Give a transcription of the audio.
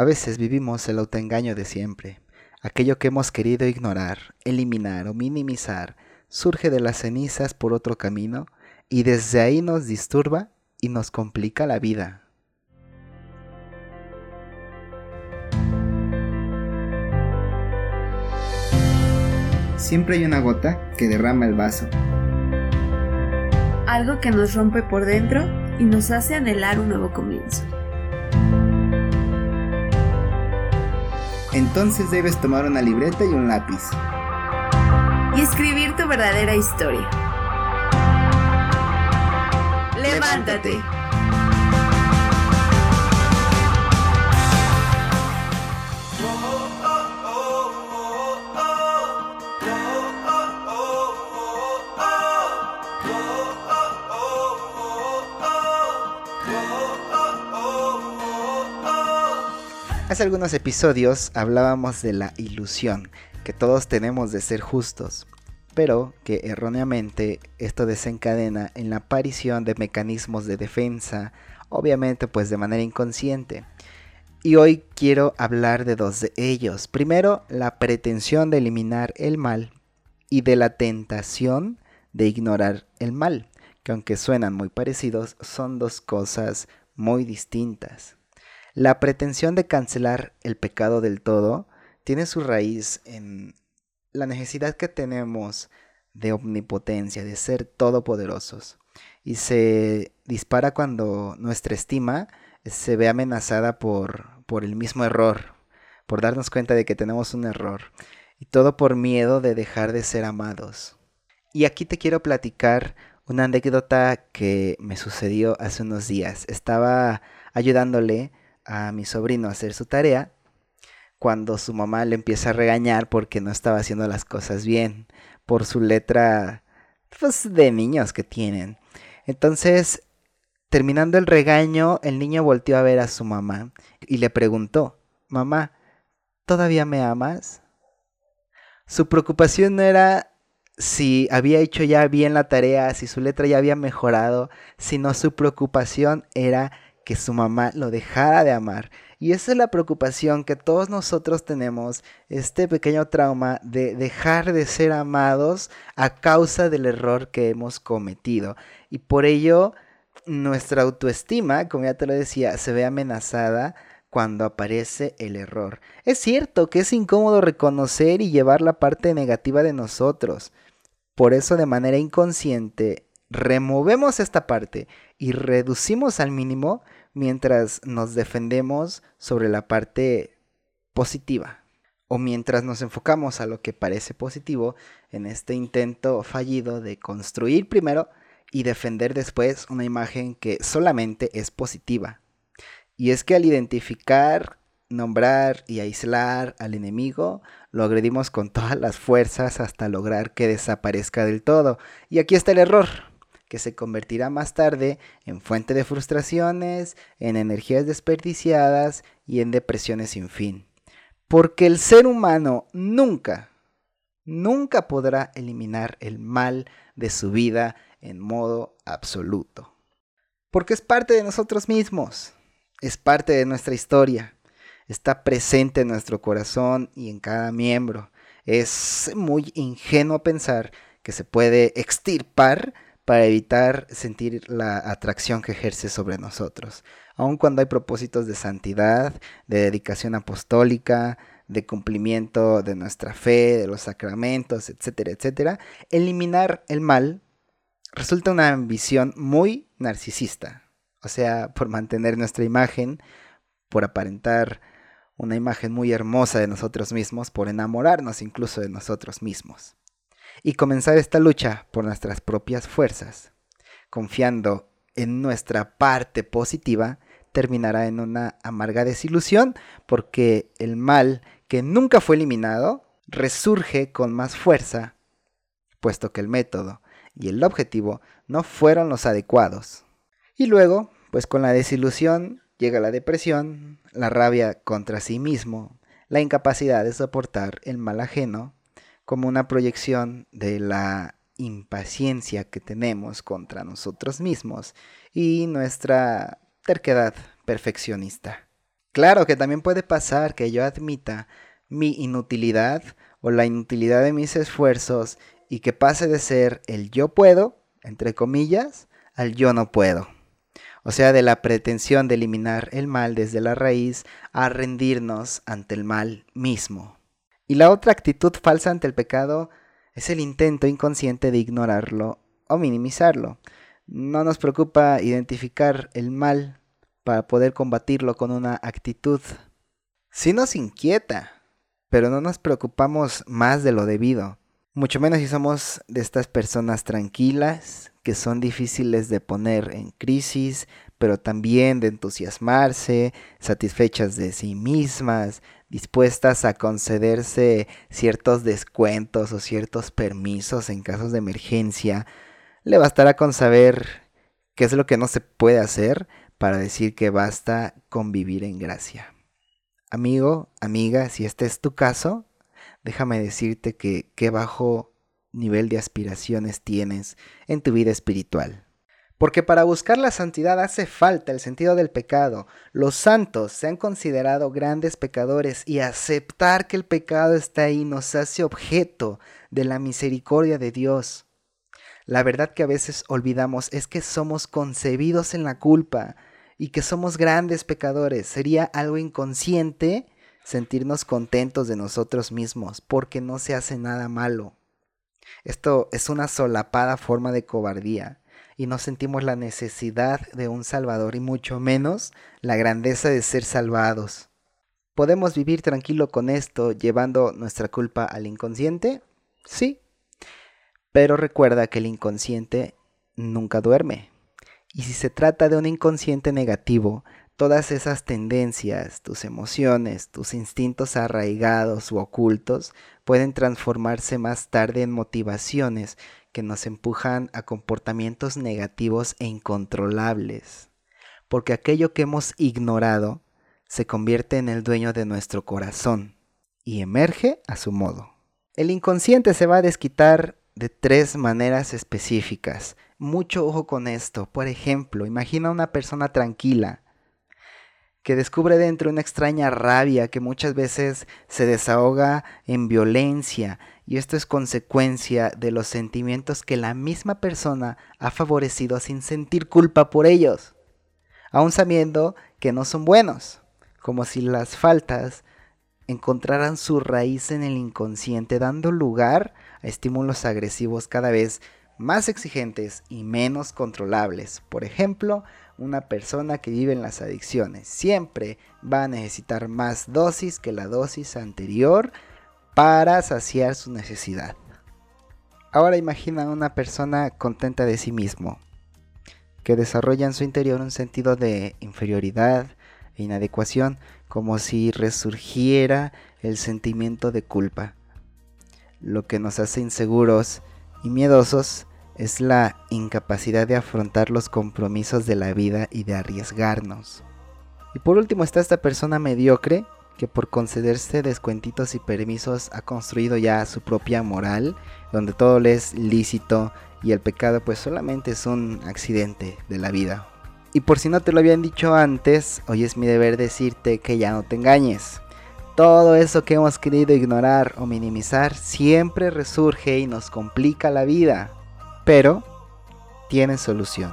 A veces vivimos el autoengaño de siempre. Aquello que hemos querido ignorar, eliminar o minimizar surge de las cenizas por otro camino y desde ahí nos disturba y nos complica la vida. Siempre hay una gota que derrama el vaso. Algo que nos rompe por dentro y nos hace anhelar un nuevo comienzo. Entonces debes tomar una libreta y un lápiz. Y escribir tu verdadera historia. Levántate. Hace algunos episodios hablábamos de la ilusión que todos tenemos de ser justos, pero que erróneamente esto desencadena en la aparición de mecanismos de defensa, obviamente pues de manera inconsciente. Y hoy quiero hablar de dos de ellos. Primero, la pretensión de eliminar el mal y de la tentación de ignorar el mal, que aunque suenan muy parecidos, son dos cosas muy distintas. La pretensión de cancelar el pecado del todo tiene su raíz en la necesidad que tenemos de omnipotencia, de ser todopoderosos. Y se dispara cuando nuestra estima se ve amenazada por, por el mismo error, por darnos cuenta de que tenemos un error. Y todo por miedo de dejar de ser amados. Y aquí te quiero platicar una anécdota que me sucedió hace unos días. Estaba ayudándole a mi sobrino a hacer su tarea cuando su mamá le empieza a regañar porque no estaba haciendo las cosas bien por su letra pues, de niños que tienen. Entonces, terminando el regaño, el niño volteó a ver a su mamá y le preguntó, mamá, ¿todavía me amas? Su preocupación no era si había hecho ya bien la tarea, si su letra ya había mejorado, sino su preocupación era que su mamá lo dejara de amar. Y esa es la preocupación que todos nosotros tenemos, este pequeño trauma de dejar de ser amados a causa del error que hemos cometido. Y por ello nuestra autoestima, como ya te lo decía, se ve amenazada cuando aparece el error. Es cierto que es incómodo reconocer y llevar la parte negativa de nosotros. Por eso de manera inconsciente removemos esta parte y reducimos al mínimo mientras nos defendemos sobre la parte positiva o mientras nos enfocamos a lo que parece positivo en este intento fallido de construir primero y defender después una imagen que solamente es positiva. Y es que al identificar, nombrar y aislar al enemigo, lo agredimos con todas las fuerzas hasta lograr que desaparezca del todo. Y aquí está el error que se convertirá más tarde en fuente de frustraciones, en energías desperdiciadas y en depresiones sin fin. Porque el ser humano nunca, nunca podrá eliminar el mal de su vida en modo absoluto. Porque es parte de nosotros mismos, es parte de nuestra historia, está presente en nuestro corazón y en cada miembro. Es muy ingenuo pensar que se puede extirpar para evitar sentir la atracción que ejerce sobre nosotros. Aun cuando hay propósitos de santidad, de dedicación apostólica, de cumplimiento de nuestra fe, de los sacramentos, etcétera, etcétera, eliminar el mal resulta una ambición muy narcisista. O sea, por mantener nuestra imagen, por aparentar una imagen muy hermosa de nosotros mismos, por enamorarnos incluso de nosotros mismos y comenzar esta lucha por nuestras propias fuerzas, confiando en nuestra parte positiva, terminará en una amarga desilusión porque el mal que nunca fue eliminado resurge con más fuerza, puesto que el método y el objetivo no fueron los adecuados. Y luego, pues con la desilusión llega la depresión, la rabia contra sí mismo, la incapacidad de soportar el mal ajeno como una proyección de la impaciencia que tenemos contra nosotros mismos y nuestra terquedad perfeccionista. Claro que también puede pasar que yo admita mi inutilidad o la inutilidad de mis esfuerzos y que pase de ser el yo puedo, entre comillas, al yo no puedo. O sea, de la pretensión de eliminar el mal desde la raíz a rendirnos ante el mal mismo. Y la otra actitud falsa ante el pecado es el intento inconsciente de ignorarlo o minimizarlo. No nos preocupa identificar el mal para poder combatirlo con una actitud. Sí nos inquieta, pero no nos preocupamos más de lo debido. Mucho menos si somos de estas personas tranquilas, que son difíciles de poner en crisis, pero también de entusiasmarse, satisfechas de sí mismas, dispuestas a concederse ciertos descuentos o ciertos permisos en casos de emergencia. Le bastará con saber qué es lo que no se puede hacer para decir que basta con vivir en gracia. Amigo, amiga, si este es tu caso, déjame decirte que qué bajo nivel de aspiraciones tienes en tu vida espiritual. Porque para buscar la santidad hace falta el sentido del pecado. Los santos se han considerado grandes pecadores y aceptar que el pecado está ahí nos hace objeto de la misericordia de Dios. La verdad que a veces olvidamos es que somos concebidos en la culpa y que somos grandes pecadores. Sería algo inconsciente sentirnos contentos de nosotros mismos porque no se hace nada malo. Esto es una solapada forma de cobardía y no sentimos la necesidad de un Salvador y mucho menos la grandeza de ser salvados. ¿Podemos vivir tranquilo con esto llevando nuestra culpa al inconsciente? Sí. Pero recuerda que el inconsciente nunca duerme. Y si se trata de un inconsciente negativo, todas esas tendencias, tus emociones, tus instintos arraigados u ocultos pueden transformarse más tarde en motivaciones que nos empujan a comportamientos negativos e incontrolables. Porque aquello que hemos ignorado se convierte en el dueño de nuestro corazón y emerge a su modo. El inconsciente se va a desquitar de tres maneras específicas. Mucho ojo con esto. Por ejemplo, imagina una persona tranquila, que descubre dentro una extraña rabia que muchas veces se desahoga en violencia y esto es consecuencia de los sentimientos que la misma persona ha favorecido sin sentir culpa por ellos, aun sabiendo que no son buenos, como si las faltas encontraran su raíz en el inconsciente, dando lugar a estímulos agresivos cada vez más exigentes y menos controlables. Por ejemplo, una persona que vive en las adicciones siempre va a necesitar más dosis que la dosis anterior para saciar su necesidad. Ahora imagina una persona contenta de sí mismo, que desarrolla en su interior un sentido de inferioridad e inadecuación, como si resurgiera el sentimiento de culpa. Lo que nos hace inseguros y miedosos es la incapacidad de afrontar los compromisos de la vida y de arriesgarnos. Y por último está esta persona mediocre que por concederse descuentitos y permisos ha construido ya su propia moral, donde todo le es lícito y el pecado pues solamente es un accidente de la vida. Y por si no te lo habían dicho antes, hoy es mi deber decirte que ya no te engañes. Todo eso que hemos querido ignorar o minimizar siempre resurge y nos complica la vida pero tiene solución.